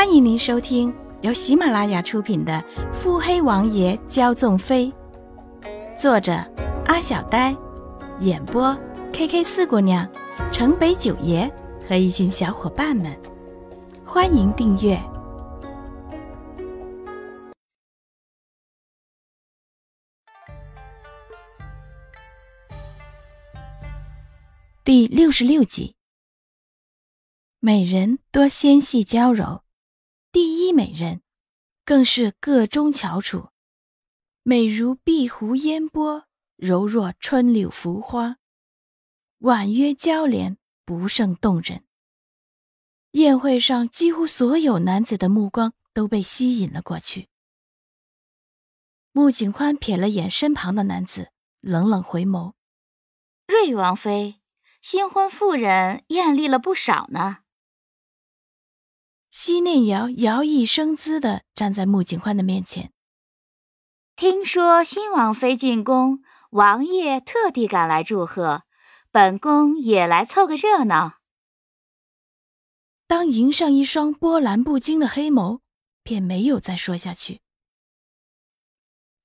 欢迎您收听由喜马拉雅出品的《腹黑王爷骄纵妃》，作者阿小呆，演播 K K 四姑娘、城北九爷和一群小伙伴们。欢迎订阅第六十六集。美人多纤细娇柔，第一美人更是个中翘楚，美如碧湖烟波，柔若春柳浮花，婉约娇怜，不胜动人。宴会上几乎所有男子的目光都被吸引了过去。穆景宽瞥了眼身旁的男子，冷冷回眸：“瑞王妃，新婚妇人艳丽了不少呢。”西念瑶摇曳生姿的站在穆景欢的面前。听说新王妃进宫，王爷特地赶来祝贺，本宫也来凑个热闹。当迎上一双波澜不惊的黑眸，便没有再说下去。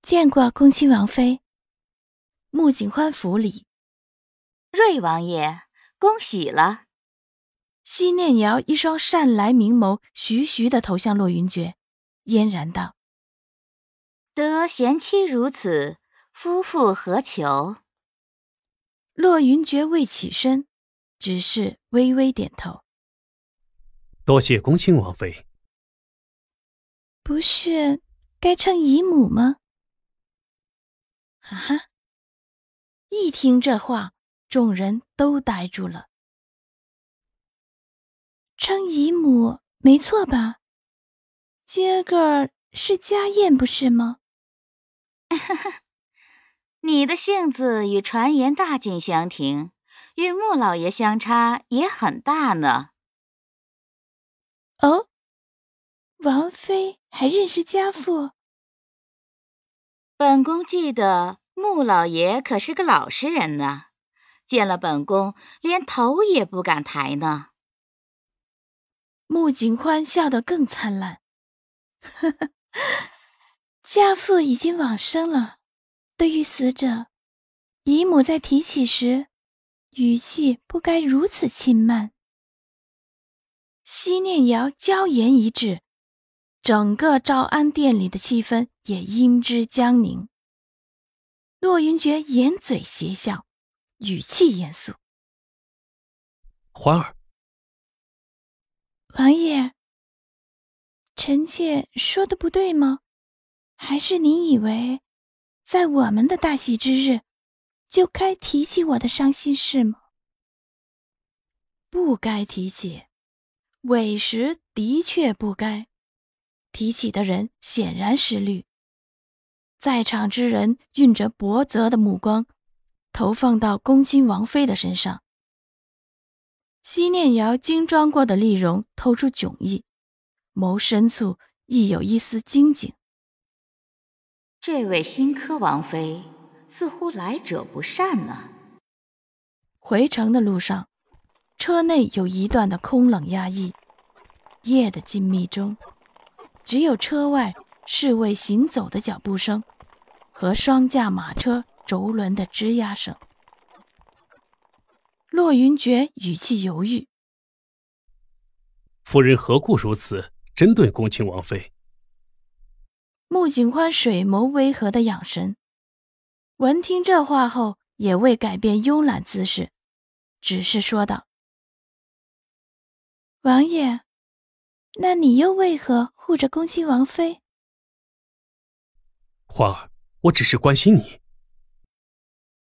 见过恭亲王妃。穆景欢府里，瑞王爷，恭喜了。西念瑶一双善来明眸徐徐的投向洛云珏，嫣然道：“得贤妻如此，夫复何求？”洛云珏未起身，只是微微点头：“多谢恭亲王妃。”不是该称姨母吗？哈哈！一听这话，众人都呆住了。称姨母没错吧？今儿个是家宴不是吗？你的性子与传言大近相庭，与穆老爷相差也很大呢。哦，王妃还认识家父？本宫记得穆老爷可是个老实人呢，见了本宫连头也不敢抬呢。穆景欢笑得更灿烂，呵呵，家父已经往生了。对于死者，姨母在提起时，语气不该如此轻慢。西念瑶娇颜一滞，整个招安殿里的气氛也因之僵凝。洛云珏掩嘴邪笑，语气严肃：“欢儿。”王爷，臣妾说的不对吗？还是您以为，在我们的大喜之日，就该提起我的伤心事吗？不该提起，委实的确不该。提起的人显然失虑。在场之人运着薄责的目光，投放到恭亲王妃的身上。西念瑶精装过的丽容透出迥异，眸深处亦有一丝惊警。这位新科王妃似乎来者不善呢。回城的路上，车内有一段的空冷压抑，夜的静谧中，只有车外侍卫行走的脚步声和双驾马车轴轮的吱呀声。洛云珏语气犹豫：“夫人何故如此针对恭亲王妃？”穆景欢水眸微和的养神，闻听这话后，也未改变慵懒姿势，只是说道：“王爷，那你又为何护着恭亲王妃？”欢儿，我只是关心你。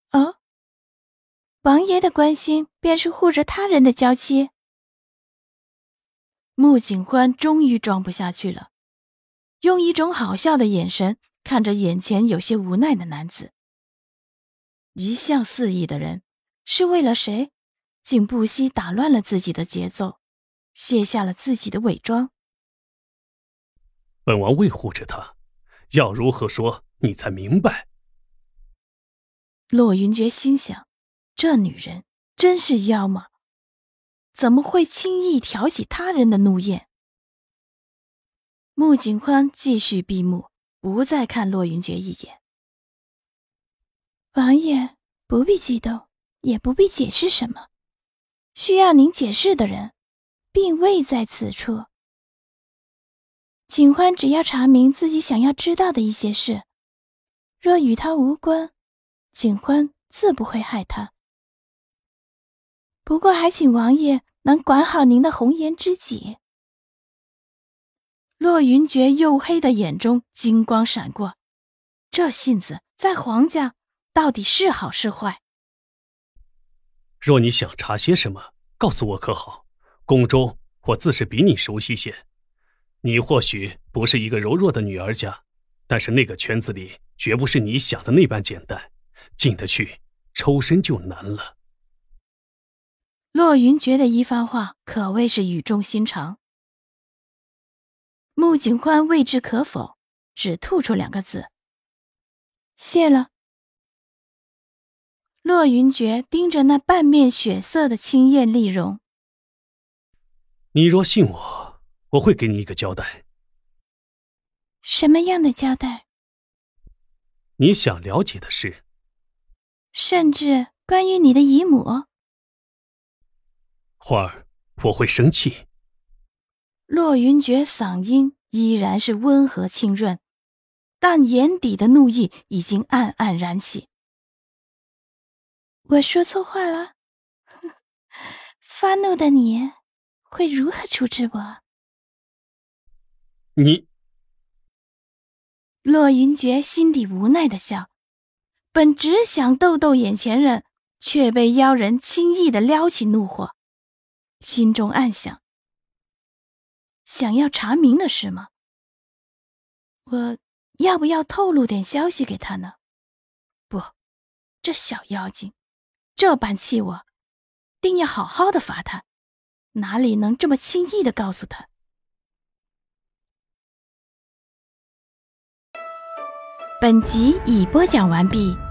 哦。王爷的关心便是护着他人的娇妻。穆景欢终于装不下去了，用一种好笑的眼神看着眼前有些无奈的男子。一向肆意的人，是为了谁？竟不惜打乱了自己的节奏，卸下了自己的伪装。本王未护着他，要如何说你才明白？洛云珏心想。这女人真是妖吗？怎么会轻易挑起他人的怒焰？穆景欢继续闭目，不再看洛云珏一眼。王爷不必激动，也不必解释什么。需要您解释的人，并未在此处。景欢只要查明自己想要知道的一些事，若与他无关，景欢自不会害他。不过，还请王爷能管好您的红颜知己。洛云珏黝黑的眼中金光闪过，这性子在皇家到底是好是坏？若你想查些什么，告诉我可好？宫中我自是比你熟悉些。你或许不是一个柔弱的女儿家，但是那个圈子里绝不是你想的那般简单，进得去，抽身就难了。洛云珏的一番话可谓是语重心长。穆景欢未置可否，只吐出两个字：“谢了。”洛云珏盯着那半面血色的青艳丽容：“你若信我，我会给你一个交代。什么样的交代？你想了解的事，甚至关于你的姨母。”花儿，我会生气。洛云珏嗓音依然是温和清润，但眼底的怒意已经暗暗燃起。我说错话了？发怒的你会如何处置我？你……洛云珏心底无奈的笑，本只想逗逗眼前人，却被妖人轻易的撩起怒火，心中暗想。想要查明的是吗？我要不要透露点消息给他呢？不，这小妖精这般气我，定要好好的罚他。哪里能这么轻易的告诉他？本集已播讲完毕。